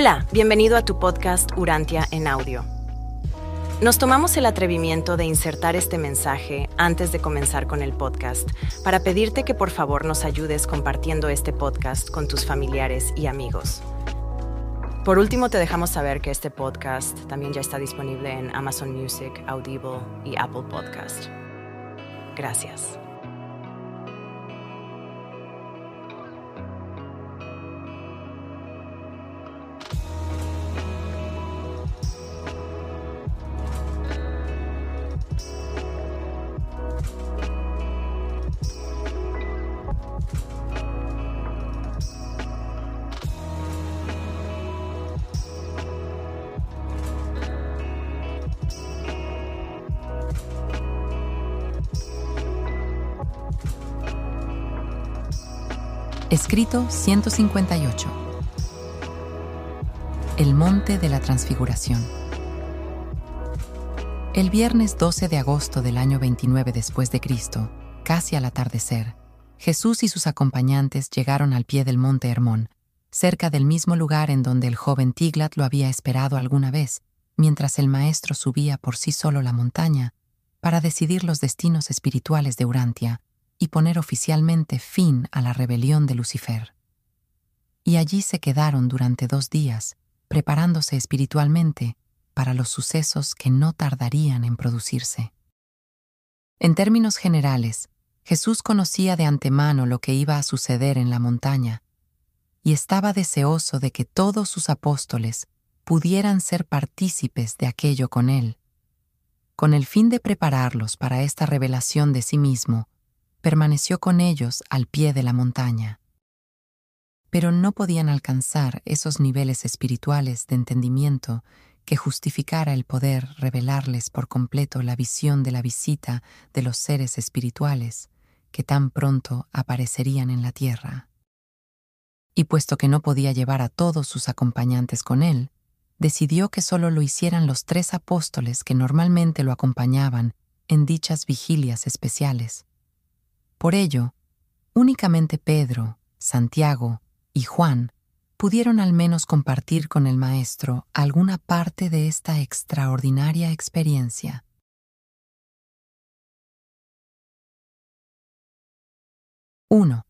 Hola, bienvenido a tu podcast Urantia en audio. Nos tomamos el atrevimiento de insertar este mensaje antes de comenzar con el podcast para pedirte que por favor nos ayudes compartiendo este podcast con tus familiares y amigos. Por último, te dejamos saber que este podcast también ya está disponible en Amazon Music, Audible y Apple Podcast. Gracias. Escrito 158. El Monte de la Transfiguración. El viernes 12 de agosto del año 29 después de Cristo, casi al atardecer, Jesús y sus acompañantes llegaron al pie del monte Hermón, cerca del mismo lugar en donde el joven Tiglat lo había esperado alguna vez, mientras el maestro subía por sí solo la montaña para decidir los destinos espirituales de Urantia y poner oficialmente fin a la rebelión de Lucifer. Y allí se quedaron durante dos días, preparándose espiritualmente para los sucesos que no tardarían en producirse. En términos generales, Jesús conocía de antemano lo que iba a suceder en la montaña, y estaba deseoso de que todos sus apóstoles pudieran ser partícipes de aquello con él. Con el fin de prepararlos para esta revelación de sí mismo, permaneció con ellos al pie de la montaña. Pero no podían alcanzar esos niveles espirituales de entendimiento que justificara el poder revelarles por completo la visión de la visita de los seres espirituales que tan pronto aparecerían en la tierra. Y puesto que no podía llevar a todos sus acompañantes con él, decidió que solo lo hicieran los tres apóstoles que normalmente lo acompañaban en dichas vigilias especiales. Por ello, únicamente Pedro, Santiago y Juan pudieron al menos compartir con el Maestro alguna parte de esta extraordinaria experiencia. ¡1!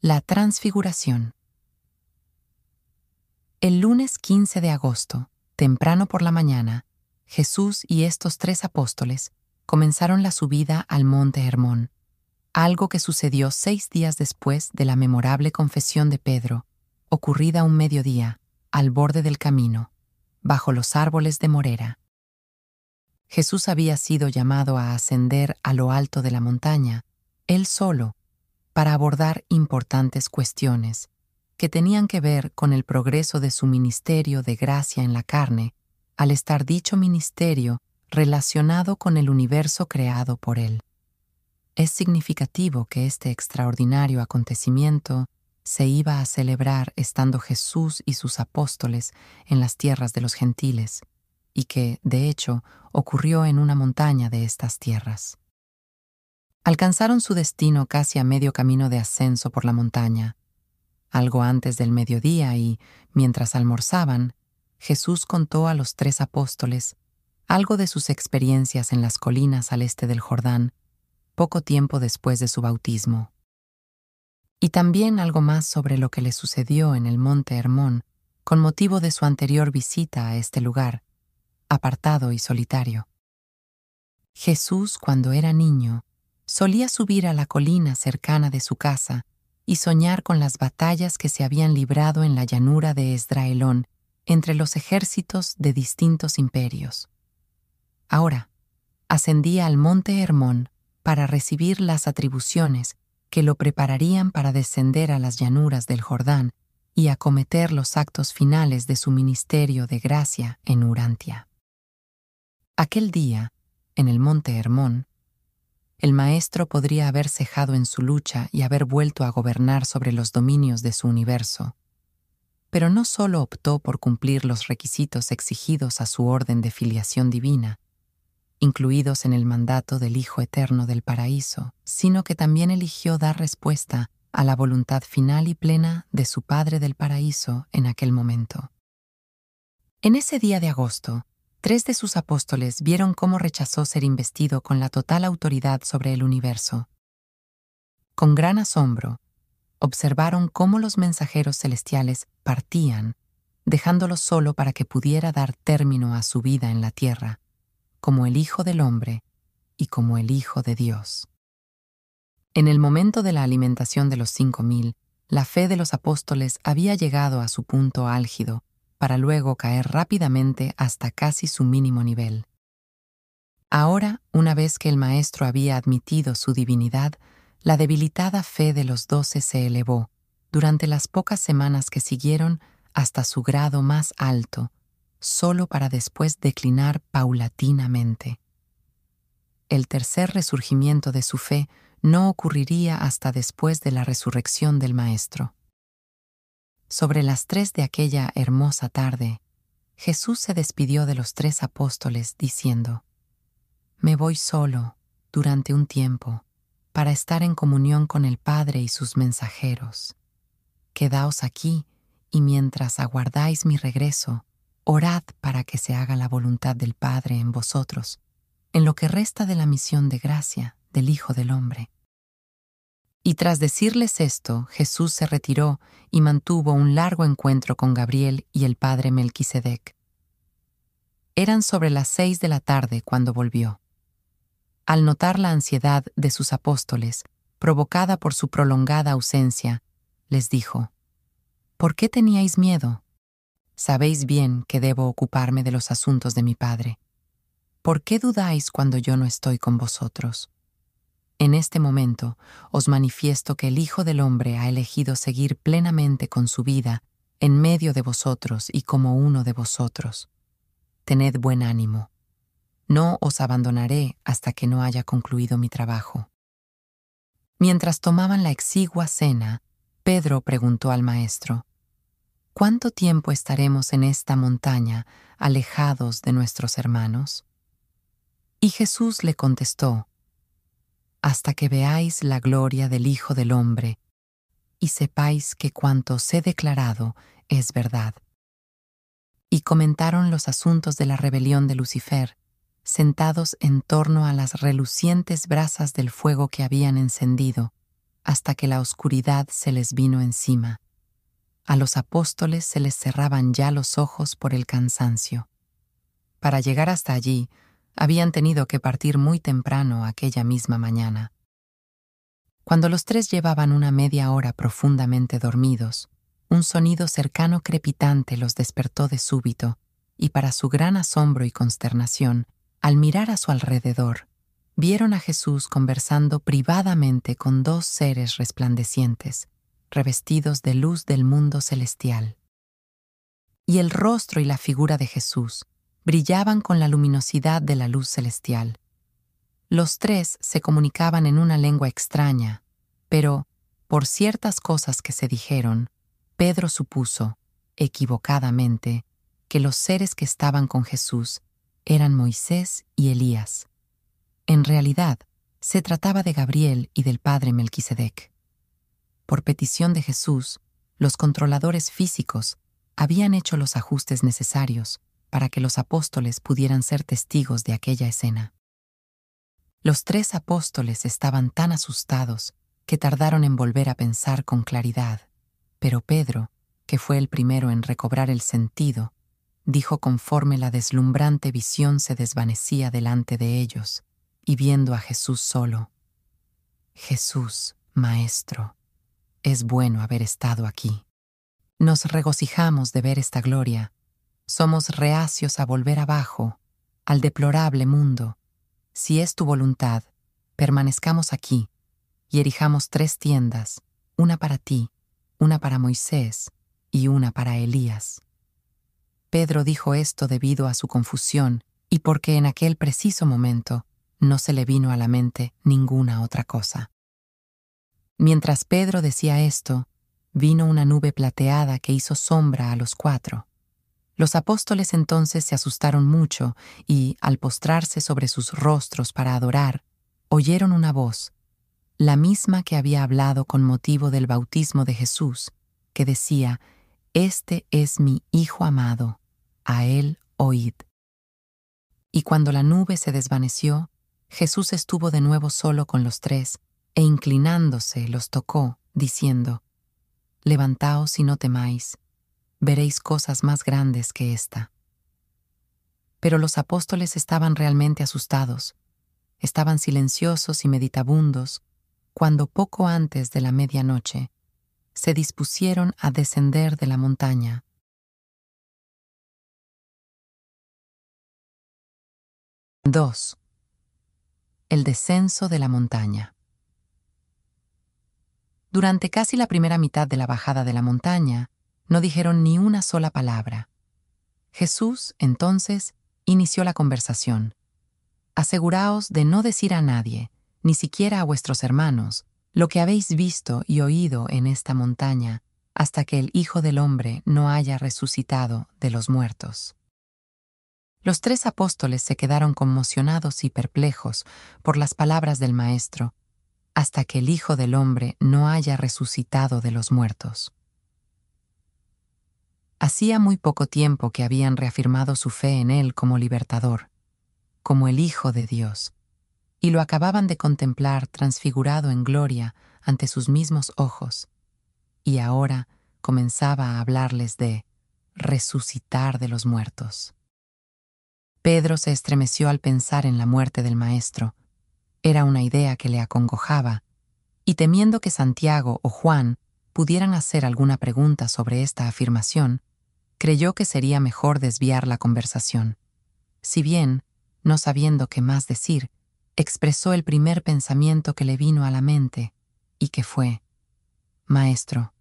La Transfiguración. El lunes 15 de agosto, temprano por la mañana, Jesús y estos tres apóstoles comenzaron la subida al monte Hermón, algo que sucedió seis días después de la memorable confesión de Pedro, ocurrida un mediodía, al borde del camino, bajo los árboles de Morera. Jesús había sido llamado a ascender a lo alto de la montaña, él solo, para abordar importantes cuestiones que tenían que ver con el progreso de su ministerio de gracia en la carne, al estar dicho ministerio relacionado con el universo creado por él. Es significativo que este extraordinario acontecimiento se iba a celebrar estando Jesús y sus apóstoles en las tierras de los gentiles, y que, de hecho, ocurrió en una montaña de estas tierras. Alcanzaron su destino casi a medio camino de ascenso por la montaña. Algo antes del mediodía y, mientras almorzaban, Jesús contó a los tres apóstoles algo de sus experiencias en las colinas al este del Jordán poco tiempo después de su bautismo. Y también algo más sobre lo que le sucedió en el monte Hermón con motivo de su anterior visita a este lugar, apartado y solitario. Jesús, cuando era niño, solía subir a la colina cercana de su casa y soñar con las batallas que se habían librado en la llanura de Esdraelón entre los ejércitos de distintos imperios. Ahora, ascendía al monte Hermón para recibir las atribuciones que lo prepararían para descender a las llanuras del Jordán y acometer los actos finales de su ministerio de gracia en Urantia. Aquel día, en el monte Hermón, el maestro podría haber cejado en su lucha y haber vuelto a gobernar sobre los dominios de su universo, pero no solo optó por cumplir los requisitos exigidos a su orden de filiación divina, incluidos en el mandato del Hijo Eterno del Paraíso, sino que también eligió dar respuesta a la voluntad final y plena de su Padre del Paraíso en aquel momento. En ese día de agosto, tres de sus apóstoles vieron cómo rechazó ser investido con la total autoridad sobre el universo. Con gran asombro, observaron cómo los mensajeros celestiales partían, dejándolo solo para que pudiera dar término a su vida en la tierra, como el Hijo del Hombre y como el Hijo de Dios. En el momento de la alimentación de los cinco mil, la fe de los apóstoles había llegado a su punto álgido, para luego caer rápidamente hasta casi su mínimo nivel. Ahora, una vez que el Maestro había admitido su divinidad, la debilitada fe de los doce se elevó, durante las pocas semanas que siguieron, hasta su grado más alto, solo para después declinar paulatinamente. El tercer resurgimiento de su fe no ocurriría hasta después de la resurrección del Maestro. Sobre las tres de aquella hermosa tarde, Jesús se despidió de los tres apóstoles diciendo, Me voy solo durante un tiempo para estar en comunión con el Padre y sus mensajeros. Quedaos aquí y mientras aguardáis mi regreso, orad para que se haga la voluntad del Padre en vosotros, en lo que resta de la misión de gracia del Hijo del Hombre. Y tras decirles esto, Jesús se retiró y mantuvo un largo encuentro con Gabriel y el padre Melquisedec. Eran sobre las seis de la tarde cuando volvió al notar la ansiedad de sus apóstoles, provocada por su prolongada ausencia, les dijo, ¿Por qué teníais miedo? Sabéis bien que debo ocuparme de los asuntos de mi Padre. ¿Por qué dudáis cuando yo no estoy con vosotros? En este momento os manifiesto que el Hijo del Hombre ha elegido seguir plenamente con su vida en medio de vosotros y como uno de vosotros. Tened buen ánimo no os abandonaré hasta que no haya concluido mi trabajo. Mientras tomaban la exigua cena, Pedro preguntó al maestro, ¿Cuánto tiempo estaremos en esta montaña alejados de nuestros hermanos? Y Jesús le contestó, Hasta que veáis la gloria del Hijo del Hombre y sepáis que cuanto os he declarado es verdad. Y comentaron los asuntos de la rebelión de Lucifer, sentados en torno a las relucientes brasas del fuego que habían encendido, hasta que la oscuridad se les vino encima. A los apóstoles se les cerraban ya los ojos por el cansancio. Para llegar hasta allí, habían tenido que partir muy temprano aquella misma mañana. Cuando los tres llevaban una media hora profundamente dormidos, un sonido cercano crepitante los despertó de súbito, y para su gran asombro y consternación, al mirar a su alrededor, vieron a Jesús conversando privadamente con dos seres resplandecientes, revestidos de luz del mundo celestial. Y el rostro y la figura de Jesús brillaban con la luminosidad de la luz celestial. Los tres se comunicaban en una lengua extraña, pero, por ciertas cosas que se dijeron, Pedro supuso, equivocadamente, que los seres que estaban con Jesús eran Moisés y Elías. En realidad, se trataba de Gabriel y del padre Melquisedec. Por petición de Jesús, los controladores físicos habían hecho los ajustes necesarios para que los apóstoles pudieran ser testigos de aquella escena. Los tres apóstoles estaban tan asustados que tardaron en volver a pensar con claridad, pero Pedro, que fue el primero en recobrar el sentido, dijo conforme la deslumbrante visión se desvanecía delante de ellos, y viendo a Jesús solo. Jesús, Maestro, es bueno haber estado aquí. Nos regocijamos de ver esta gloria. Somos reacios a volver abajo, al deplorable mundo. Si es tu voluntad, permanezcamos aquí y erijamos tres tiendas, una para ti, una para Moisés y una para Elías. Pedro dijo esto debido a su confusión y porque en aquel preciso momento no se le vino a la mente ninguna otra cosa. Mientras Pedro decía esto, vino una nube plateada que hizo sombra a los cuatro. Los apóstoles entonces se asustaron mucho y, al postrarse sobre sus rostros para adorar, oyeron una voz. la misma que había hablado con motivo del bautismo de Jesús, que decía, Este es mi Hijo amado, a él oíd. Y cuando la nube se desvaneció, Jesús estuvo de nuevo solo con los tres, e inclinándose los tocó, diciendo, Levantaos y no temáis, veréis cosas más grandes que esta. Pero los apóstoles estaban realmente asustados, estaban silenciosos y meditabundos, cuando poco antes de la medianoche se dispusieron a descender de la montaña. II. El descenso de la montaña. Durante casi la primera mitad de la bajada de la montaña, no dijeron ni una sola palabra. Jesús, entonces, inició la conversación. Aseguraos de no decir a nadie, ni siquiera a vuestros hermanos, lo que habéis visto y oído en esta montaña, hasta que el Hijo del Hombre no haya resucitado de los muertos. Los tres apóstoles se quedaron conmocionados y perplejos por las palabras del Maestro, hasta que el Hijo del Hombre no haya resucitado de los muertos. Hacía muy poco tiempo que habían reafirmado su fe en Él como libertador, como el Hijo de Dios, y lo acababan de contemplar transfigurado en gloria ante sus mismos ojos, y ahora comenzaba a hablarles de resucitar de los muertos. Pedro se estremeció al pensar en la muerte del Maestro. Era una idea que le acongojaba, y temiendo que Santiago o Juan pudieran hacer alguna pregunta sobre esta afirmación, creyó que sería mejor desviar la conversación. Si bien, no sabiendo qué más decir, expresó el primer pensamiento que le vino a la mente, y que fue, Maestro,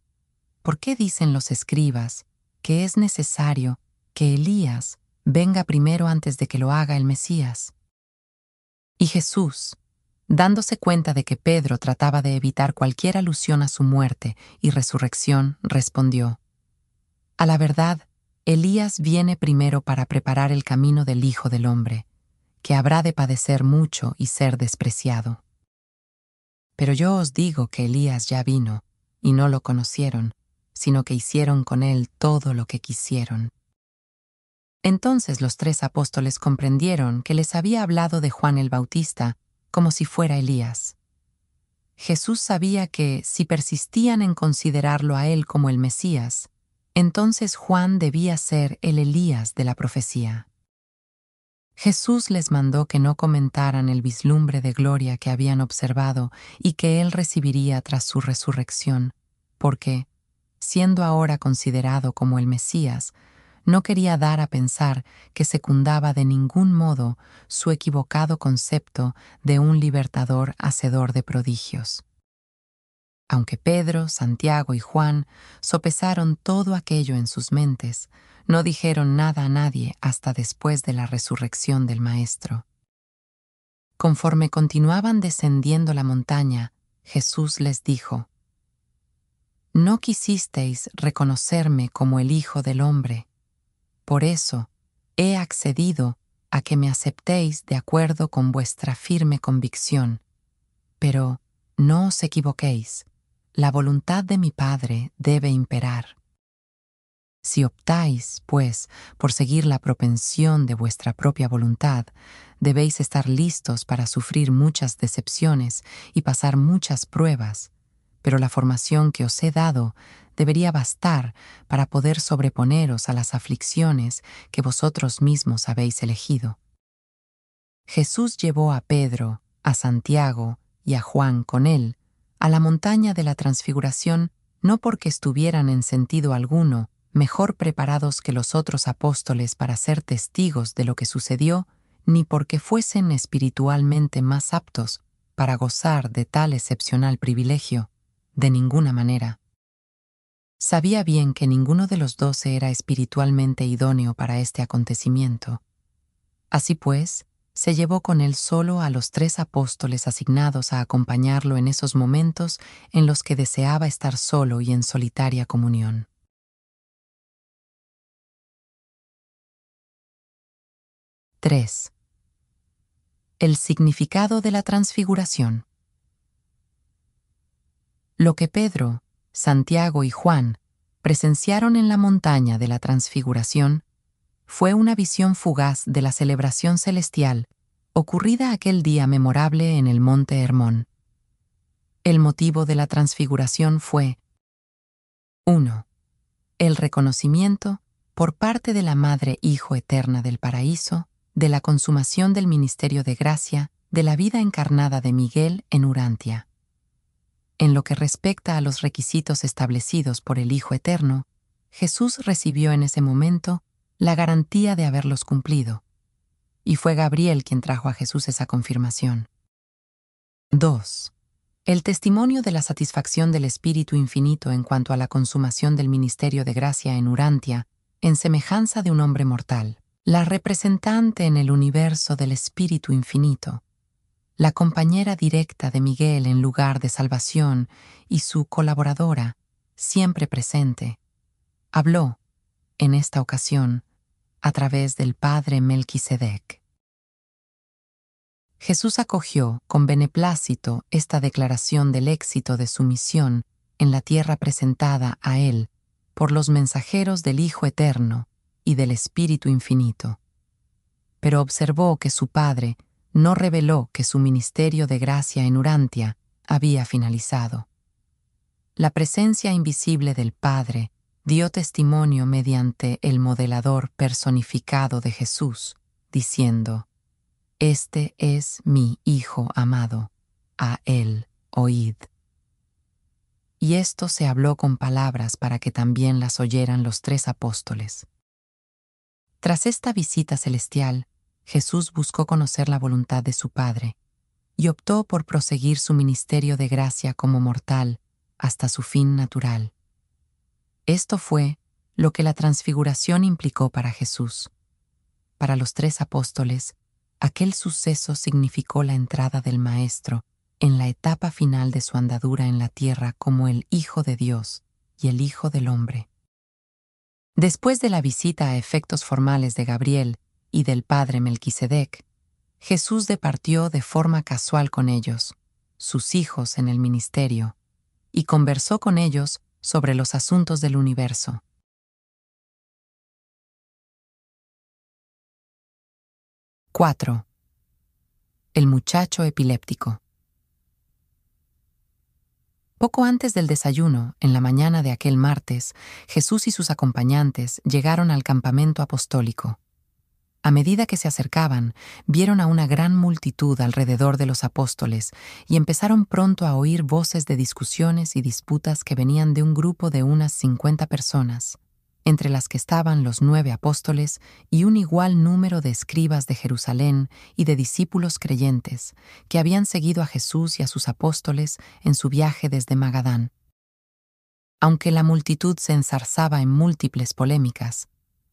¿por qué dicen los escribas que es necesario que Elías venga primero antes de que lo haga el Mesías? Y Jesús, dándose cuenta de que Pedro trataba de evitar cualquier alusión a su muerte y resurrección, respondió, A la verdad, Elías viene primero para preparar el camino del Hijo del Hombre que habrá de padecer mucho y ser despreciado. Pero yo os digo que Elías ya vino, y no lo conocieron, sino que hicieron con él todo lo que quisieron. Entonces los tres apóstoles comprendieron que les había hablado de Juan el Bautista como si fuera Elías. Jesús sabía que, si persistían en considerarlo a él como el Mesías, entonces Juan debía ser el Elías de la profecía. Jesús les mandó que no comentaran el vislumbre de gloria que habían observado y que Él recibiría tras su resurrección, porque, siendo ahora considerado como el Mesías, no quería dar a pensar que secundaba de ningún modo su equivocado concepto de un libertador hacedor de prodigios. Aunque Pedro, Santiago y Juan sopesaron todo aquello en sus mentes, no dijeron nada a nadie hasta después de la resurrección del Maestro. Conforme continuaban descendiendo la montaña, Jesús les dijo, No quisisteis reconocerme como el Hijo del Hombre, por eso he accedido a que me aceptéis de acuerdo con vuestra firme convicción, pero no os equivoquéis la voluntad de mi Padre debe imperar. Si optáis, pues, por seguir la propensión de vuestra propia voluntad, debéis estar listos para sufrir muchas decepciones y pasar muchas pruebas, pero la formación que os he dado debería bastar para poder sobreponeros a las aflicciones que vosotros mismos habéis elegido. Jesús llevó a Pedro, a Santiago y a Juan con él, a la montaña de la transfiguración no porque estuvieran en sentido alguno mejor preparados que los otros apóstoles para ser testigos de lo que sucedió, ni porque fuesen espiritualmente más aptos para gozar de tal excepcional privilegio, de ninguna manera. Sabía bien que ninguno de los doce era espiritualmente idóneo para este acontecimiento. Así pues, se llevó con él solo a los tres apóstoles asignados a acompañarlo en esos momentos en los que deseaba estar solo y en solitaria comunión. III. El significado de la transfiguración. Lo que Pedro, Santiago y Juan presenciaron en la montaña de la transfiguración fue una visión fugaz de la celebración celestial ocurrida aquel día memorable en el monte Hermón. El motivo de la transfiguración fue 1. El reconocimiento, por parte de la Madre Hijo Eterna del Paraíso, de la consumación del ministerio de gracia de la vida encarnada de Miguel en Urantia. En lo que respecta a los requisitos establecidos por el Hijo Eterno, Jesús recibió en ese momento la garantía de haberlos cumplido, y fue Gabriel quien trajo a Jesús esa confirmación. 2. El testimonio de la satisfacción del Espíritu Infinito en cuanto a la consumación del ministerio de gracia en Urantia, en semejanza de un hombre mortal, la representante en el universo del Espíritu Infinito, la compañera directa de Miguel en lugar de salvación y su colaboradora, siempre presente, habló, en esta ocasión, a través del Padre Melquisedec. Jesús acogió con beneplácito esta declaración del éxito de su misión en la tierra presentada a él por los mensajeros del Hijo Eterno y del Espíritu Infinito. Pero observó que su Padre no reveló que su ministerio de gracia en Urantia había finalizado. La presencia invisible del Padre dio testimonio mediante el modelador personificado de Jesús, diciendo, Este es mi Hijo amado, a él oíd. Y esto se habló con palabras para que también las oyeran los tres apóstoles. Tras esta visita celestial, Jesús buscó conocer la voluntad de su Padre y optó por proseguir su ministerio de gracia como mortal hasta su fin natural esto fue lo que la transfiguración implicó para Jesús. Para los tres apóstoles, aquel suceso significó la entrada del Maestro en la etapa final de su andadura en la tierra como el Hijo de Dios y el Hijo del Hombre. Después de la visita a efectos formales de Gabriel y del Padre Melquisedec, Jesús departió de forma casual con ellos, sus hijos en el ministerio, y conversó con ellos sobre los asuntos del universo. ¡4! El muchacho epiléptico. Poco antes del desayuno, en la mañana de aquel martes, Jesús y sus acompañantes llegaron al campamento apostólico. A medida que se acercaban, vieron a una gran multitud alrededor de los apóstoles y empezaron pronto a oír voces de discusiones y disputas que venían de un grupo de unas cincuenta personas, entre las que estaban los nueve apóstoles y un igual número de escribas de Jerusalén y de discípulos creyentes que habían seguido a Jesús y a sus apóstoles en su viaje desde Magadán. Aunque la multitud se ensarzaba en múltiples polémicas,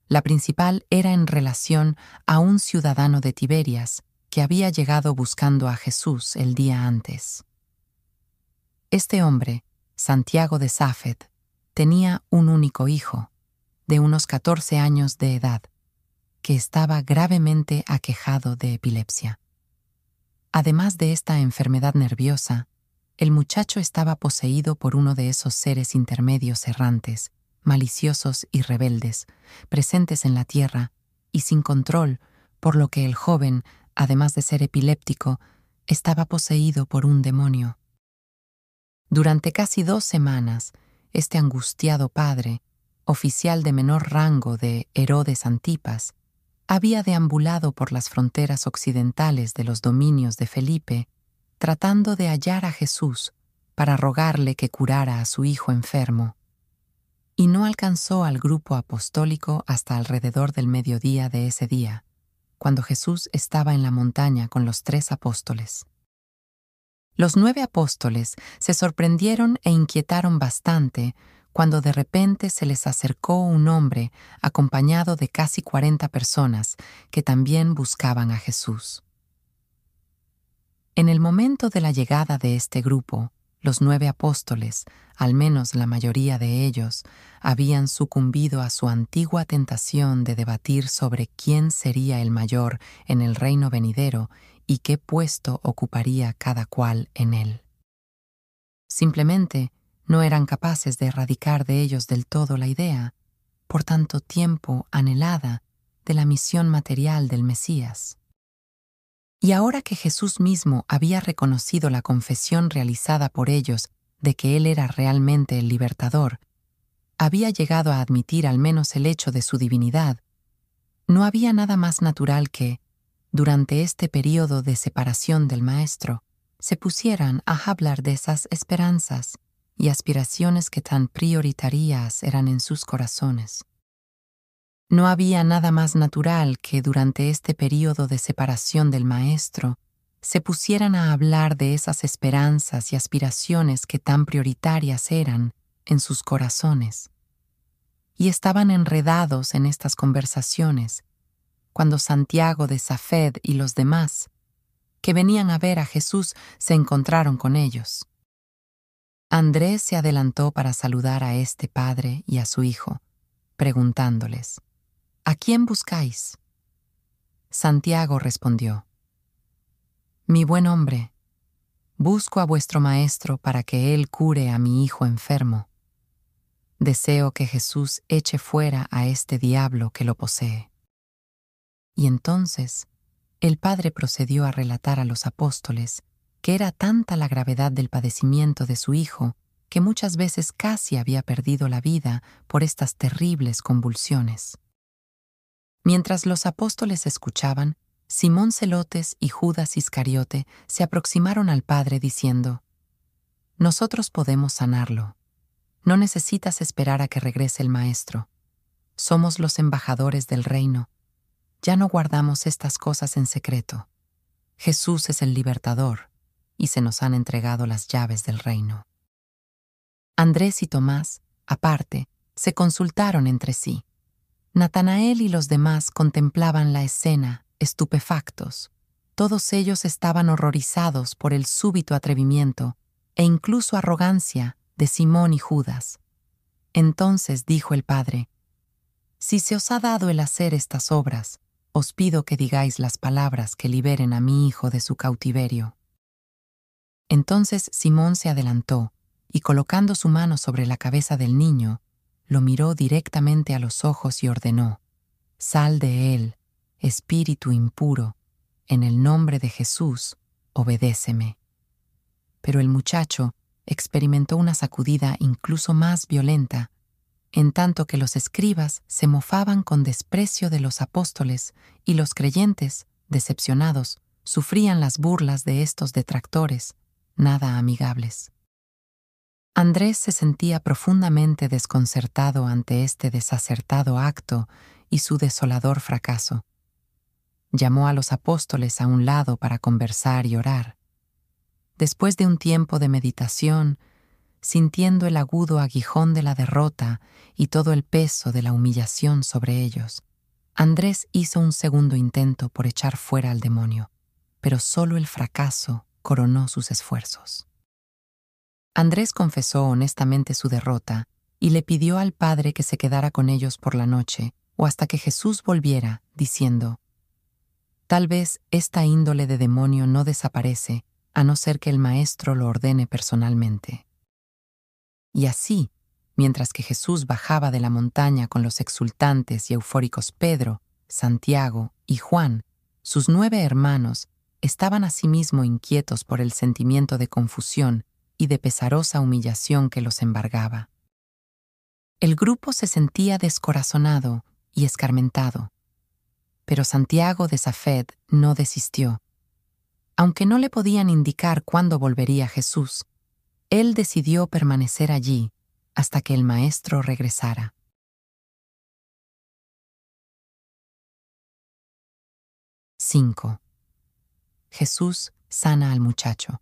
la principal era en relación a un ciudadano de Tiberias que había llegado buscando a Jesús el día antes. Este hombre, Santiago de Safed, tenía un único hijo, de unos 14 años de edad, que estaba gravemente aquejado de epilepsia. Además de esta enfermedad nerviosa, el muchacho estaba poseído por uno de esos seres intermedios errantes maliciosos y rebeldes, presentes en la tierra y sin control, por lo que el joven, además de ser epiléptico, estaba poseído por un demonio. Durante casi dos semanas, este angustiado padre, oficial de menor rango de Herodes Antipas, había deambulado por las fronteras occidentales de los dominios de Felipe, tratando de hallar a Jesús para rogarle que curara a su hijo enfermo y no alcanzó al grupo apostólico hasta alrededor del mediodía de ese día, cuando Jesús estaba en la montaña con los tres apóstoles. Los nueve apóstoles se sorprendieron e inquietaron bastante cuando de repente se les acercó un hombre acompañado de casi cuarenta personas que también buscaban a Jesús. En el momento de la llegada de este grupo, los nueve apóstoles, al menos la mayoría de ellos, habían sucumbido a su antigua tentación de debatir sobre quién sería el mayor en el reino venidero y qué puesto ocuparía cada cual en él. Simplemente no eran capaces de erradicar de ellos del todo la idea, por tanto tiempo anhelada, de la misión material del Mesías. Y ahora que Jesús mismo había reconocido la confesión realizada por ellos de que Él era realmente el libertador, había llegado a admitir al menos el hecho de su divinidad, no había nada más natural que, durante este período de separación del Maestro, se pusieran a hablar de esas esperanzas y aspiraciones que tan prioritarias eran en sus corazones. No había nada más natural que durante este período de separación del Maestro se pusieran a hablar de esas esperanzas y aspiraciones que tan prioritarias eran en sus corazones. Y estaban enredados en estas conversaciones cuando Santiago de Safed y los demás, que venían a ver a Jesús, se encontraron con ellos. Andrés se adelantó para saludar a este padre y a su hijo, preguntándoles, ¿A quién buscáis? Santiago respondió, Mi buen hombre, busco a vuestro Maestro para que Él cure a mi hijo enfermo. Deseo que Jesús eche fuera a este diablo que lo posee. Y entonces el Padre procedió a relatar a los apóstoles que era tanta la gravedad del padecimiento de su hijo que muchas veces casi había perdido la vida por estas terribles convulsiones. Mientras los apóstoles escuchaban, Simón Celotes y Judas Iscariote se aproximaron al Padre diciendo, Nosotros podemos sanarlo. No necesitas esperar a que regrese el Maestro. Somos los embajadores del reino. Ya no guardamos estas cosas en secreto. Jesús es el libertador, y se nos han entregado las llaves del reino. Andrés y Tomás, aparte, se consultaron entre sí. Natanael y los demás contemplaban la escena, estupefactos. Todos ellos estaban horrorizados por el súbito atrevimiento e incluso arrogancia de Simón y Judas. Entonces dijo el Padre, Si se os ha dado el hacer estas obras, os pido que digáis las palabras que liberen a mi hijo de su cautiverio. Entonces Simón se adelantó, y colocando su mano sobre la cabeza del niño, lo miró directamente a los ojos y ordenó, Sal de él, espíritu impuro, en el nombre de Jesús, obedéceme. Pero el muchacho experimentó una sacudida incluso más violenta, en tanto que los escribas se mofaban con desprecio de los apóstoles y los creyentes, decepcionados, sufrían las burlas de estos detractores, nada amigables. Andrés se sentía profundamente desconcertado ante este desacertado acto y su desolador fracaso. Llamó a los apóstoles a un lado para conversar y orar. Después de un tiempo de meditación, sintiendo el agudo aguijón de la derrota y todo el peso de la humillación sobre ellos, Andrés hizo un segundo intento por echar fuera al demonio, pero solo el fracaso coronó sus esfuerzos. Andrés confesó honestamente su derrota y le pidió al Padre que se quedara con ellos por la noche o hasta que Jesús volviera, diciendo, Tal vez esta índole de demonio no desaparece a no ser que el Maestro lo ordene personalmente. Y así, mientras que Jesús bajaba de la montaña con los exultantes y eufóricos Pedro, Santiago y Juan, sus nueve hermanos estaban asimismo inquietos por el sentimiento de confusión y de pesarosa humillación que los embargaba. El grupo se sentía descorazonado y escarmentado, pero Santiago de Safed no desistió. Aunque no le podían indicar cuándo volvería Jesús, él decidió permanecer allí hasta que el maestro regresara. —5. Jesús sana al muchacho.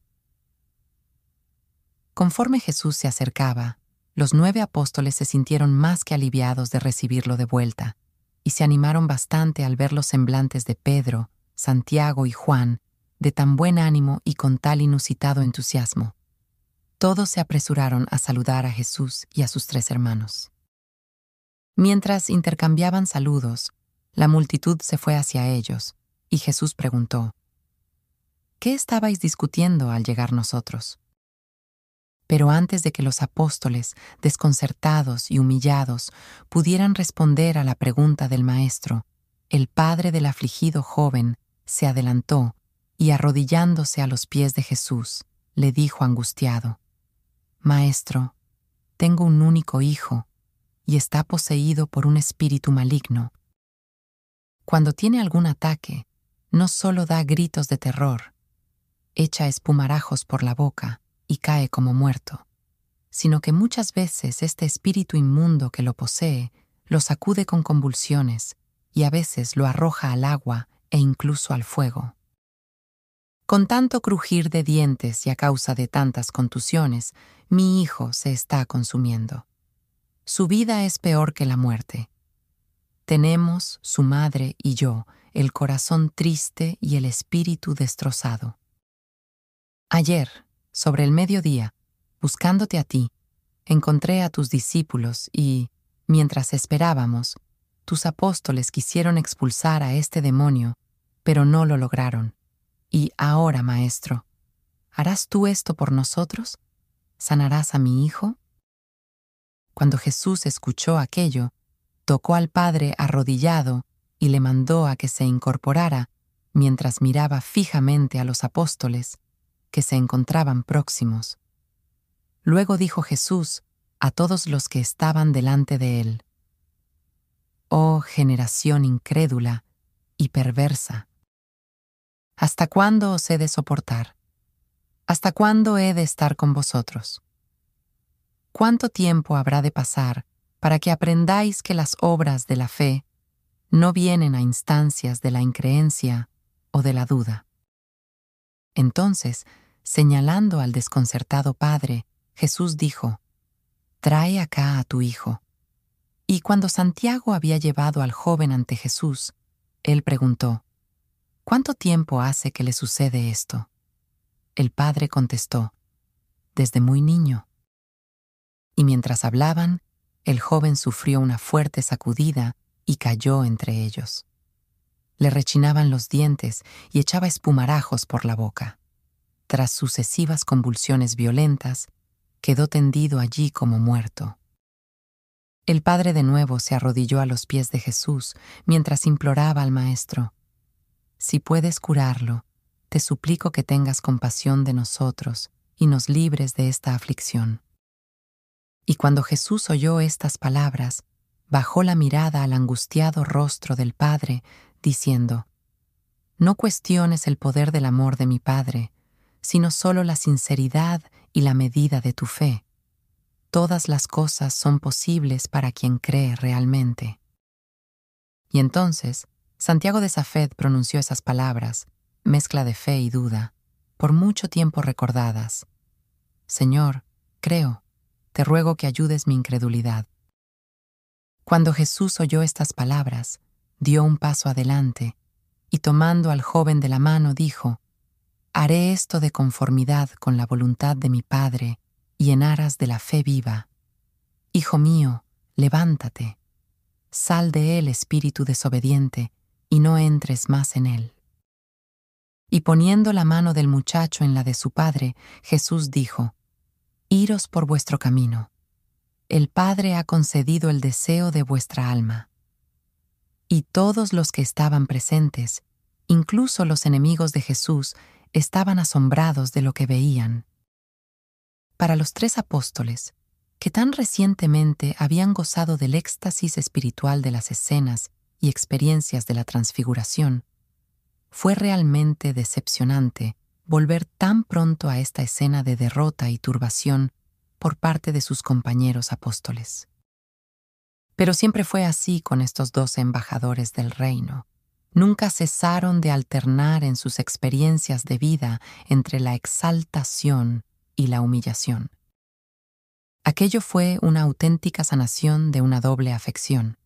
Conforme Jesús se acercaba, los nueve apóstoles se sintieron más que aliviados de recibirlo de vuelta, y se animaron bastante al ver los semblantes de Pedro, Santiago y Juan, de tan buen ánimo y con tal inusitado entusiasmo. Todos se apresuraron a saludar a Jesús y a sus tres hermanos. Mientras intercambiaban saludos, la multitud se fue hacia ellos, y Jesús preguntó, ¿Qué estabais discutiendo al llegar nosotros? Pero antes de que los apóstoles, desconcertados y humillados, pudieran responder a la pregunta del Maestro, el padre del afligido joven se adelantó y arrodillándose a los pies de Jesús, le dijo angustiado, Maestro, tengo un único hijo, y está poseído por un espíritu maligno. Cuando tiene algún ataque, no solo da gritos de terror, echa espumarajos por la boca y cae como muerto, sino que muchas veces este espíritu inmundo que lo posee lo sacude con convulsiones y a veces lo arroja al agua e incluso al fuego. Con tanto crujir de dientes y a causa de tantas contusiones, mi hijo se está consumiendo. Su vida es peor que la muerte. Tenemos, su madre y yo, el corazón triste y el espíritu destrozado. Ayer, sobre el mediodía, buscándote a ti, encontré a tus discípulos y, mientras esperábamos, tus apóstoles quisieron expulsar a este demonio, pero no lo lograron. Y ahora, Maestro, ¿harás tú esto por nosotros? ¿Sanarás a mi hijo? Cuando Jesús escuchó aquello, tocó al Padre arrodillado y le mandó a que se incorporara mientras miraba fijamente a los apóstoles que se encontraban próximos. Luego dijo Jesús a todos los que estaban delante de él, Oh generación incrédula y perversa, ¿hasta cuándo os he de soportar? ¿Hasta cuándo he de estar con vosotros? ¿Cuánto tiempo habrá de pasar para que aprendáis que las obras de la fe no vienen a instancias de la increencia o de la duda? Entonces, señalando al desconcertado padre, Jesús dijo, Trae acá a tu hijo. Y cuando Santiago había llevado al joven ante Jesús, él preguntó, ¿Cuánto tiempo hace que le sucede esto? El padre contestó, Desde muy niño. Y mientras hablaban, el joven sufrió una fuerte sacudida y cayó entre ellos. Le rechinaban los dientes y echaba espumarajos por la boca. Tras sucesivas convulsiones violentas, quedó tendido allí como muerto. El padre de nuevo se arrodilló a los pies de Jesús mientras imploraba al Maestro, Si puedes curarlo, te suplico que tengas compasión de nosotros y nos libres de esta aflicción. Y cuando Jesús oyó estas palabras, bajó la mirada al angustiado rostro del Padre, diciendo, No cuestiones el poder del amor de mi Padre, sino solo la sinceridad y la medida de tu fe todas las cosas son posibles para quien cree realmente. Y entonces, Santiago de Safed pronunció esas palabras, mezcla de fe y duda, por mucho tiempo recordadas. Señor, creo, te ruego que ayudes mi incredulidad. Cuando Jesús oyó estas palabras, dio un paso adelante, y tomando al joven de la mano dijo, Haré esto de conformidad con la voluntad de mi Padre, y en aras de la fe viva. Hijo mío, levántate, sal de él espíritu desobediente, y no entres más en él. Y poniendo la mano del muchacho en la de su padre, Jesús dijo, Iros por vuestro camino. El Padre ha concedido el deseo de vuestra alma. Y todos los que estaban presentes, incluso los enemigos de Jesús, estaban asombrados de lo que veían para los tres apóstoles, que tan recientemente habían gozado del éxtasis espiritual de las escenas y experiencias de la transfiguración, fue realmente decepcionante volver tan pronto a esta escena de derrota y turbación por parte de sus compañeros apóstoles. Pero siempre fue así con estos dos embajadores del reino. Nunca cesaron de alternar en sus experiencias de vida entre la exaltación y la humillación. Aquello fue una auténtica sanación de una doble afección,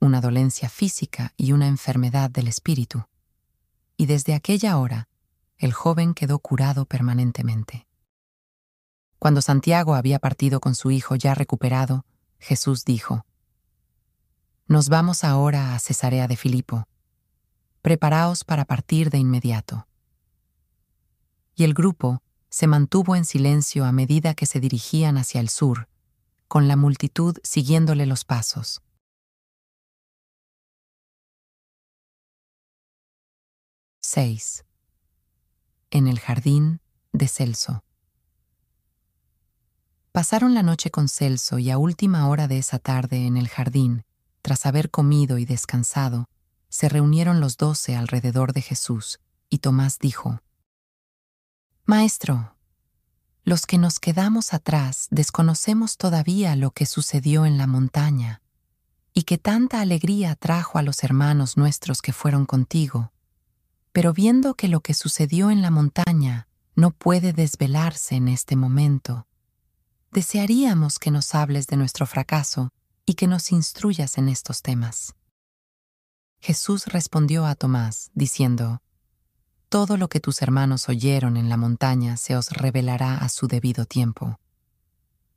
una dolencia física y una enfermedad del espíritu. Y desde aquella hora, el joven quedó curado permanentemente. Cuando Santiago había partido con su hijo ya recuperado, Jesús dijo, Nos vamos ahora a Cesarea de Filipo. Preparaos para partir de inmediato. Y el grupo, se mantuvo en silencio a medida que se dirigían hacia el sur, con la multitud siguiéndole los pasos. Seis. En el jardín de Celso. Pasaron la noche con Celso y a última hora de esa tarde en el jardín, tras haber comido y descansado, se reunieron los doce alrededor de Jesús, y Tomás dijo, Maestro, los que nos quedamos atrás desconocemos todavía lo que sucedió en la montaña, y que tanta alegría trajo a los hermanos nuestros que fueron contigo. Pero viendo que lo que sucedió en la montaña no puede desvelarse en este momento, desearíamos que nos hables de nuestro fracaso y que nos instruyas en estos temas. Jesús respondió a Tomás, diciendo, todo lo que tus hermanos oyeron en la montaña se os revelará a su debido tiempo.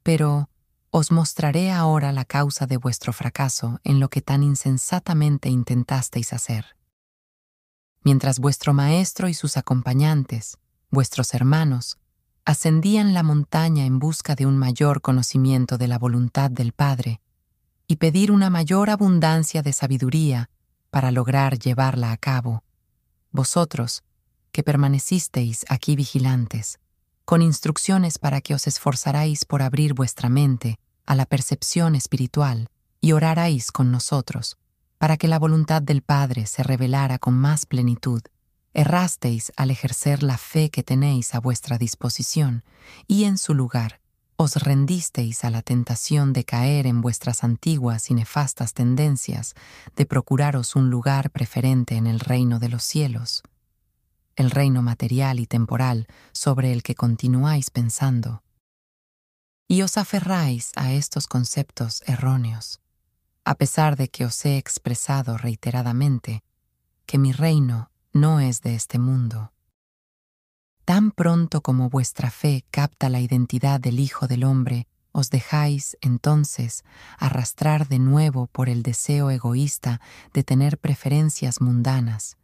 Pero os mostraré ahora la causa de vuestro fracaso en lo que tan insensatamente intentasteis hacer. Mientras vuestro maestro y sus acompañantes, vuestros hermanos, ascendían la montaña en busca de un mayor conocimiento de la voluntad del Padre y pedir una mayor abundancia de sabiduría para lograr llevarla a cabo, vosotros, que permanecisteis aquí vigilantes, con instrucciones para que os esforzaráis por abrir vuestra mente a la percepción espiritual y oraráis con nosotros, para que la voluntad del Padre se revelara con más plenitud. Errasteis al ejercer la fe que tenéis a vuestra disposición, y en su lugar os rendisteis a la tentación de caer en vuestras antiguas y nefastas tendencias de procuraros un lugar preferente en el reino de los cielos el reino material y temporal sobre el que continuáis pensando. Y os aferráis a estos conceptos erróneos, a pesar de que os he expresado reiteradamente que mi reino no es de este mundo. Tan pronto como vuestra fe capta la identidad del Hijo del Hombre, os dejáis entonces arrastrar de nuevo por el deseo egoísta de tener preferencias mundanas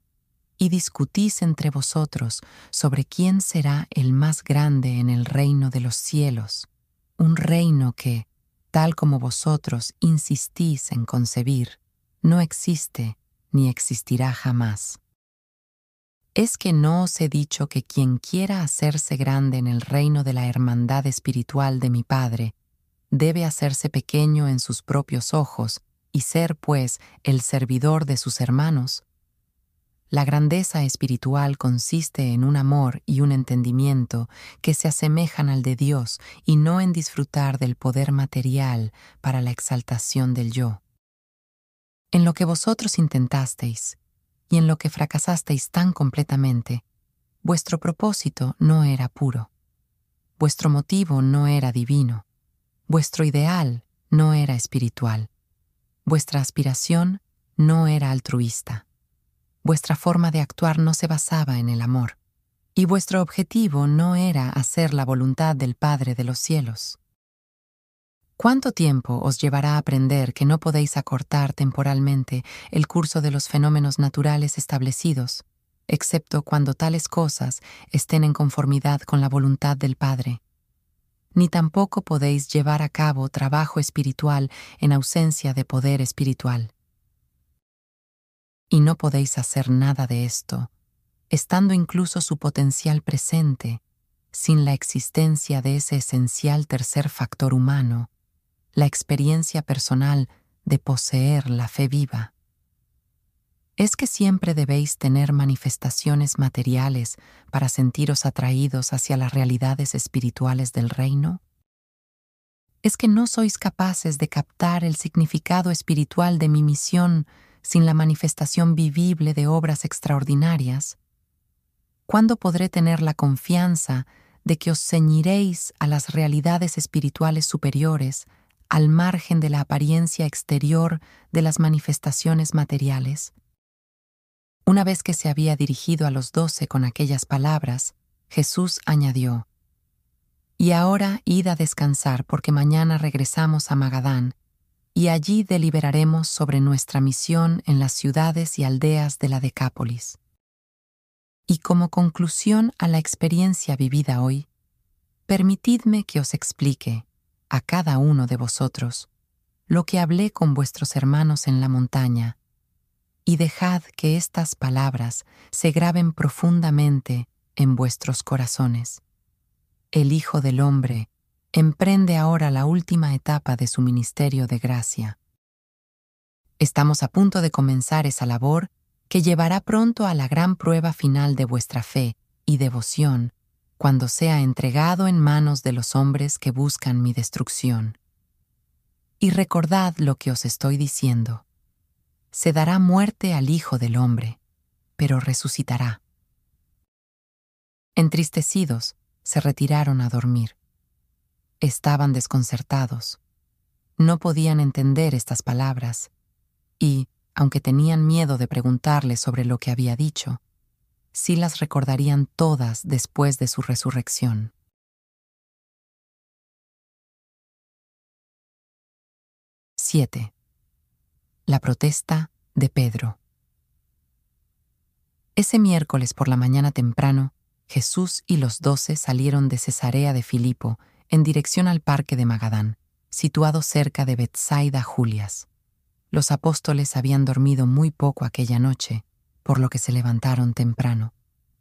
y discutís entre vosotros sobre quién será el más grande en el reino de los cielos, un reino que, tal como vosotros insistís en concebir, no existe ni existirá jamás. ¿Es que no os he dicho que quien quiera hacerse grande en el reino de la hermandad espiritual de mi Padre, debe hacerse pequeño en sus propios ojos y ser, pues, el servidor de sus hermanos? La grandeza espiritual consiste en un amor y un entendimiento que se asemejan al de Dios y no en disfrutar del poder material para la exaltación del yo. En lo que vosotros intentasteis y en lo que fracasasteis tan completamente, vuestro propósito no era puro, vuestro motivo no era divino, vuestro ideal no era espiritual, vuestra aspiración no era altruista. Vuestra forma de actuar no se basaba en el amor, y vuestro objetivo no era hacer la voluntad del Padre de los cielos. ¿Cuánto tiempo os llevará a aprender que no podéis acortar temporalmente el curso de los fenómenos naturales establecidos, excepto cuando tales cosas estén en conformidad con la voluntad del Padre? Ni tampoco podéis llevar a cabo trabajo espiritual en ausencia de poder espiritual y no podéis hacer nada de esto, estando incluso su potencial presente, sin la existencia de ese esencial tercer factor humano, la experiencia personal de poseer la fe viva. ¿Es que siempre debéis tener manifestaciones materiales para sentiros atraídos hacia las realidades espirituales del reino? ¿Es que no sois capaces de captar el significado espiritual de mi misión sin la manifestación vivible de obras extraordinarias? ¿Cuándo podré tener la confianza de que os ceñiréis a las realidades espirituales superiores al margen de la apariencia exterior de las manifestaciones materiales? Una vez que se había dirigido a los doce con aquellas palabras, Jesús añadió, Y ahora id a descansar porque mañana regresamos a Magadán y allí deliberaremos sobre nuestra misión en las ciudades y aldeas de la Decápolis. Y como conclusión a la experiencia vivida hoy, permitidme que os explique, a cada uno de vosotros, lo que hablé con vuestros hermanos en la montaña, y dejad que estas palabras se graben profundamente en vuestros corazones. El Hijo del Hombre emprende ahora la última etapa de su ministerio de gracia. Estamos a punto de comenzar esa labor que llevará pronto a la gran prueba final de vuestra fe y devoción cuando sea entregado en manos de los hombres que buscan mi destrucción. Y recordad lo que os estoy diciendo. Se dará muerte al Hijo del Hombre, pero resucitará. Entristecidos, se retiraron a dormir. Estaban desconcertados. No podían entender estas palabras y, aunque tenían miedo de preguntarle sobre lo que había dicho, sí las recordarían todas después de su resurrección. —7. La protesta de Pedro. Ese miércoles por la mañana temprano, Jesús y los doce salieron de Cesarea de Filipo en dirección al parque de Magadán, situado cerca de Bethsaida Julias. Los apóstoles habían dormido muy poco aquella noche, por lo que se levantaron temprano,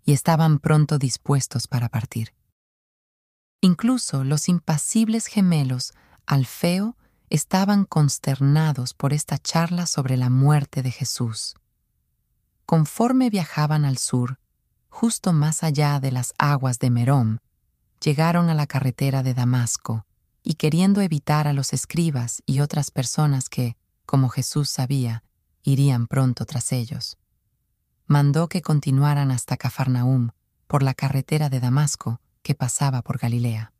y estaban pronto dispuestos para partir. Incluso los impasibles gemelos, Alfeo, estaban consternados por esta charla sobre la muerte de Jesús. Conforme viajaban al sur, justo más allá de las aguas de Merom, llegaron a la carretera de Damasco, y queriendo evitar a los escribas y otras personas que, como Jesús sabía, irían pronto tras ellos. Mandó que continuaran hasta Cafarnaum por la carretera de Damasco que pasaba por Galilea.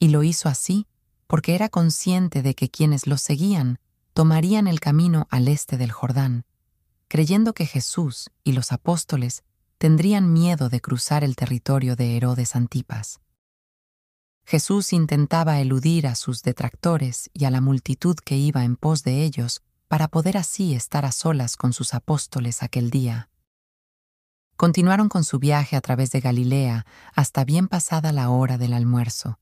Y lo hizo así porque era consciente de que quienes los seguían tomarían el camino al este del Jordán, creyendo que Jesús y los apóstoles tendrían miedo de cruzar el territorio de Herodes Antipas. Jesús intentaba eludir a sus detractores y a la multitud que iba en pos de ellos para poder así estar a solas con sus apóstoles aquel día. Continuaron con su viaje a través de Galilea hasta bien pasada la hora del almuerzo.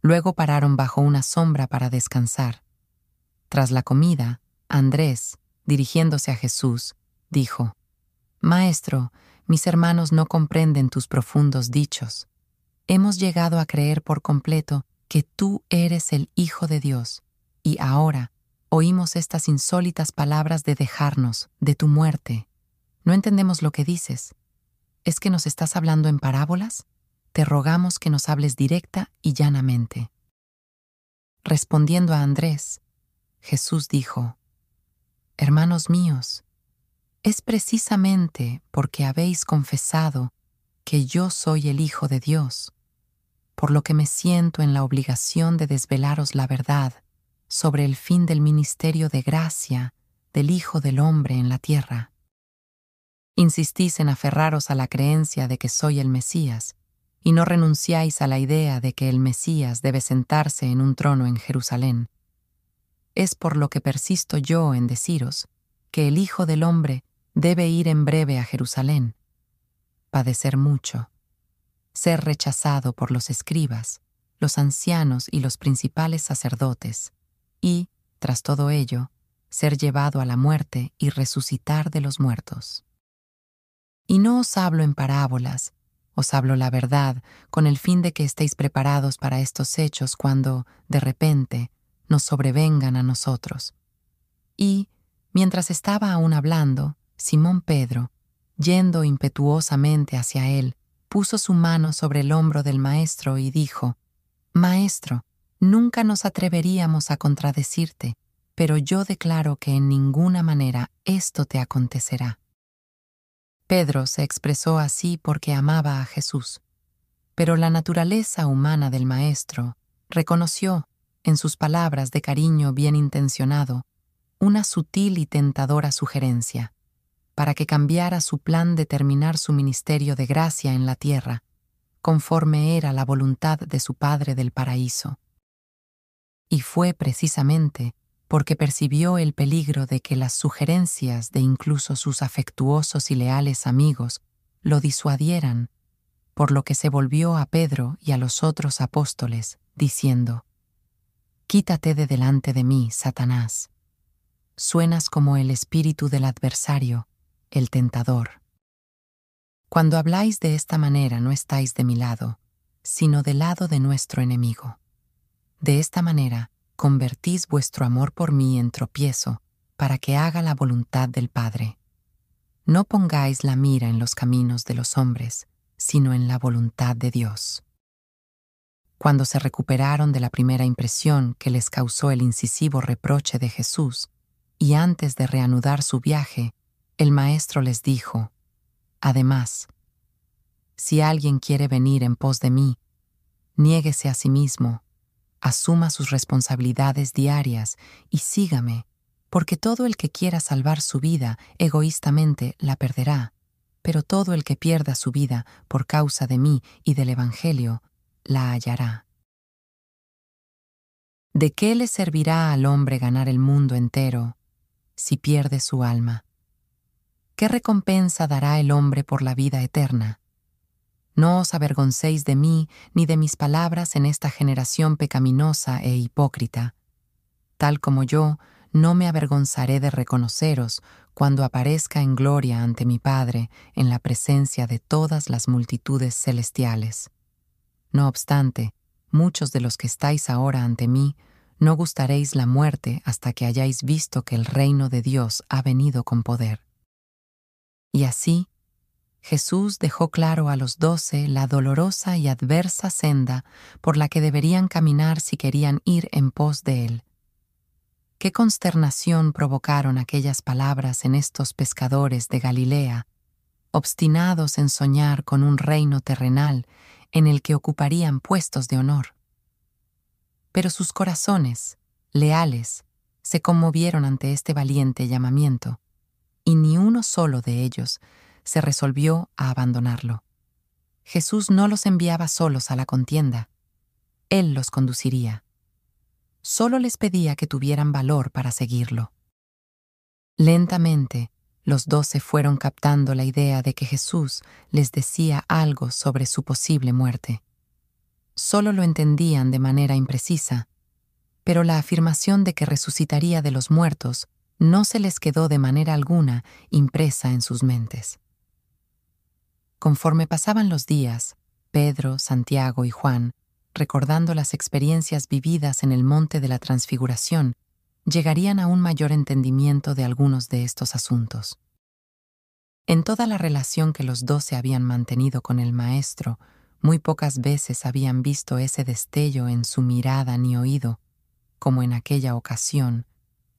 Luego pararon bajo una sombra para descansar. Tras la comida, Andrés, dirigiéndose a Jesús, dijo, Maestro, mis hermanos no comprenden tus profundos dichos hemos llegado a creer por completo que tú eres el Hijo de Dios, y ahora oímos estas insólitas palabras de dejarnos, de tu muerte. No entendemos lo que dices. ¿Es que nos estás hablando en parábolas? Te rogamos que nos hables directa y llanamente. Respondiendo a Andrés, Jesús dijo, Hermanos míos, es precisamente porque habéis confesado que yo soy el Hijo de Dios por lo que me siento en la obligación de desvelaros la verdad sobre el fin del ministerio de gracia del Hijo del Hombre en la tierra. Insistís en aferraros a la creencia de que soy el Mesías, y no renunciáis a la idea de que el Mesías debe sentarse en un trono en Jerusalén. Es por lo que persisto yo en deciros que el Hijo del Hombre debe ir en breve a Jerusalén, padecer mucho, ser rechazado por los escribas, los ancianos y los principales sacerdotes, y, tras todo ello, ser llevado a la muerte y resucitar de los muertos. Y no os hablo en parábolas, os hablo la verdad, con el fin de que estéis preparados para estos hechos cuando, de repente, nos sobrevengan a nosotros. Y, mientras estaba aún hablando, Simón Pedro, yendo impetuosamente hacia él, puso su mano sobre el hombro del maestro y dijo, Maestro, nunca nos atreveríamos a contradecirte, pero yo declaro que en ninguna manera esto te acontecerá. Pedro se expresó así porque amaba a Jesús, pero la naturaleza humana del maestro reconoció, en sus palabras de cariño bien intencionado, una sutil y tentadora sugerencia para que cambiara su plan de terminar su ministerio de gracia en la tierra, conforme era la voluntad de su Padre del paraíso. Y fue precisamente porque percibió el peligro de que las sugerencias de incluso sus afectuosos y leales amigos lo disuadieran, por lo que se volvió a Pedro y a los otros apóstoles, diciendo, Quítate de delante de mí, Satanás. Suenas como el espíritu del adversario, el tentador. Cuando habláis de esta manera no estáis de mi lado, sino del lado de nuestro enemigo. De esta manera convertís vuestro amor por mí en tropiezo, para que haga la voluntad del Padre. No pongáis la mira en los caminos de los hombres, sino en la voluntad de Dios. Cuando se recuperaron de la primera impresión que les causó el incisivo reproche de Jesús, y antes de reanudar su viaje, el Maestro les dijo, Además, si alguien quiere venir en pos de mí, niéguese a sí mismo, asuma sus responsabilidades diarias y sígame, porque todo el que quiera salvar su vida egoístamente la perderá pero todo el que pierda su vida por causa de mí y del Evangelio, la hallará. ¿De qué le servirá al hombre ganar el mundo entero si pierde su alma? ¿Qué recompensa dará el hombre por la vida eterna? No os avergoncéis de mí ni de mis palabras en esta generación pecaminosa e hipócrita. Tal como yo, no me avergonzaré de reconoceros cuando aparezca en gloria ante mi Padre en la presencia de todas las multitudes celestiales. No obstante, muchos de los que estáis ahora ante mí, no gustaréis la muerte hasta que hayáis visto que el reino de Dios ha venido con poder. Y así, Jesús dejó claro a los doce la dolorosa y adversa senda por la que deberían caminar si querían ir en pos de Él Qué consternación provocaron aquellas palabras en estos pescadores de Galilea, obstinados en soñar con un reino terrenal en el que ocuparían puestos de honor. Pero sus corazones, leales, se conmovieron ante este valiente llamamiento, y ni uno solo de ellos se resolvió a abandonarlo. Jesús no los enviaba solos a la contienda, Él los conduciría solo les pedía que tuvieran valor para seguirlo. Lentamente, los doce fueron captando la idea de que Jesús les decía algo sobre su posible muerte. Solo lo entendían de manera imprecisa, pero la afirmación de que resucitaría de los muertos no se les quedó de manera alguna impresa en sus mentes. Conforme pasaban los días, Pedro, Santiago y Juan recordando las experiencias vividas en el monte de la transfiguración, llegarían a un mayor entendimiento de algunos de estos asuntos. En toda la relación que los doce habían mantenido con el Maestro, muy pocas veces habían visto ese destello en su mirada ni oído, como en aquella ocasión,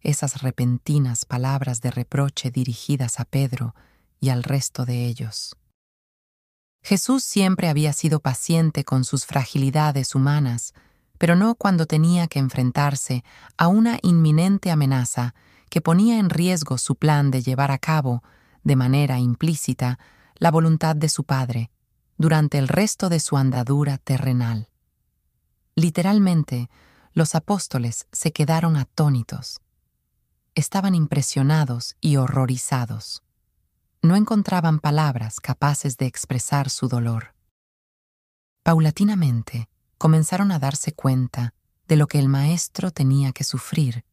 esas repentinas palabras de reproche dirigidas a Pedro y al resto de ellos. Jesús siempre había sido paciente con sus fragilidades humanas, pero no cuando tenía que enfrentarse a una inminente amenaza que ponía en riesgo su plan de llevar a cabo, de manera implícita, la voluntad de su Padre durante el resto de su andadura terrenal. Literalmente, los apóstoles se quedaron atónitos. Estaban impresionados y horrorizados no encontraban palabras capaces de expresar su dolor. Paulatinamente comenzaron a darse cuenta de lo que el maestro tenía que sufrir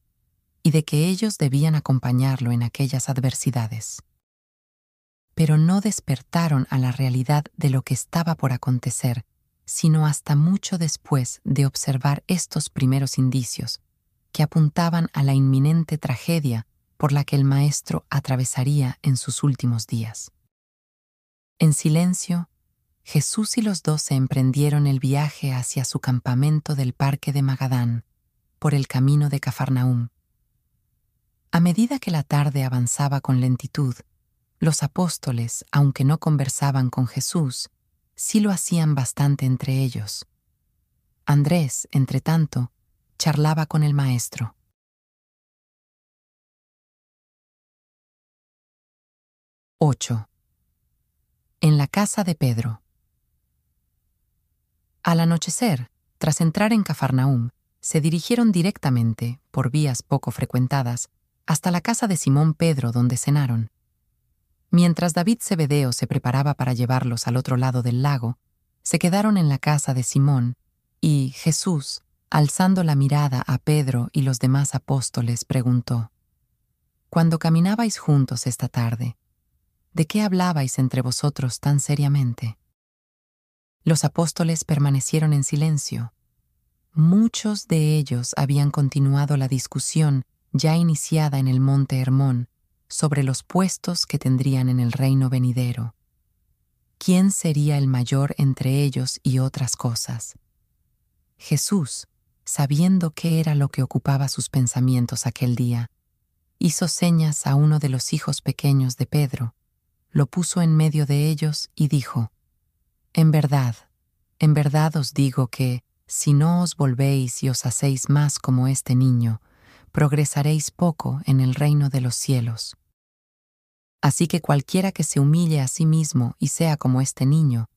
y de que ellos debían acompañarlo en aquellas adversidades. Pero no despertaron a la realidad de lo que estaba por acontecer, sino hasta mucho después de observar estos primeros indicios, que apuntaban a la inminente tragedia por la que el Maestro atravesaría en sus últimos días. En silencio, Jesús y los doce emprendieron el viaje hacia su campamento del parque de Magadán, por el camino de Cafarnaúm. A medida que la tarde avanzaba con lentitud, los apóstoles, aunque no conversaban con Jesús, sí lo hacían bastante entre ellos. Andrés, entre tanto, charlaba con el Maestro. 8. En la casa de Pedro. Al anochecer, tras entrar en Cafarnaúm, se dirigieron directamente, por vías poco frecuentadas, hasta la casa de Simón Pedro donde cenaron. Mientras David Zebedeo se preparaba para llevarlos al otro lado del lago, Se quedaron en la casa de Simón, y Jesús, alzando la mirada a Pedro y los demás apóstoles, preguntó, Cuando caminabais juntos esta tarde, ¿de qué hablabais entre vosotros tan seriamente? Los apóstoles permanecieron en silencio. Muchos de ellos habían continuado la discusión ya iniciada en el monte Hermón sobre los puestos que tendrían en el reino venidero. ¿Quién sería el mayor entre ellos y otras cosas? Jesús, sabiendo qué era lo que ocupaba sus pensamientos aquel día, hizo señas a uno de los hijos pequeños de Pedro, lo puso en medio de ellos y dijo, En verdad, en verdad os digo que, si no os volvéis y os hacéis más como este niño, progresaréis poco en el reino de los cielos. Así que cualquiera que se humille a sí mismo y sea como este niño,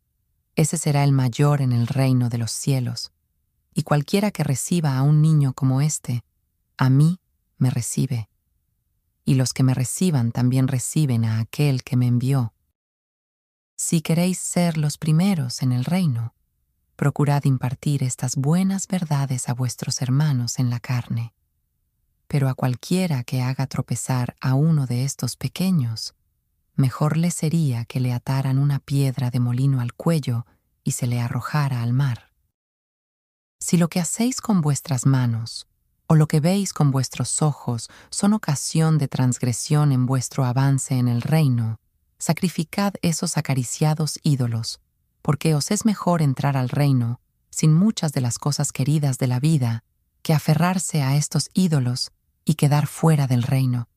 ese será el mayor en el reino de los cielos. Y cualquiera que reciba a un niño como este, a mí me recibe. Y los que me reciban también reciben a aquel que me envió. Si queréis ser los primeros en el reino, procurad impartir estas buenas verdades a vuestros hermanos en la carne pero a cualquiera que haga tropezar a uno de estos pequeños, mejor le sería que le ataran una piedra de molino al cuello y se le arrojara al mar. Si lo que hacéis con vuestras manos, o lo que veis con vuestros ojos, son ocasión de transgresión en vuestro avance en el reino, sacrificad esos acariciados ídolos, porque os es mejor entrar al reino sin muchas de las cosas queridas de la vida que aferrarse a estos ídolos y quedar fuera del reino.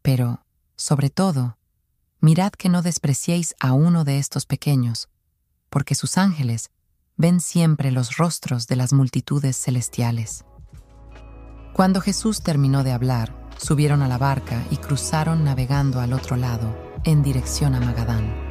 Pero, sobre todo, mirad que no despreciéis a uno de estos pequeños, porque sus ángeles ven siempre los rostros de las multitudes celestiales. Cuando Jesús terminó de hablar, subieron a la barca y cruzaron navegando al otro lado, en dirección a Magadán.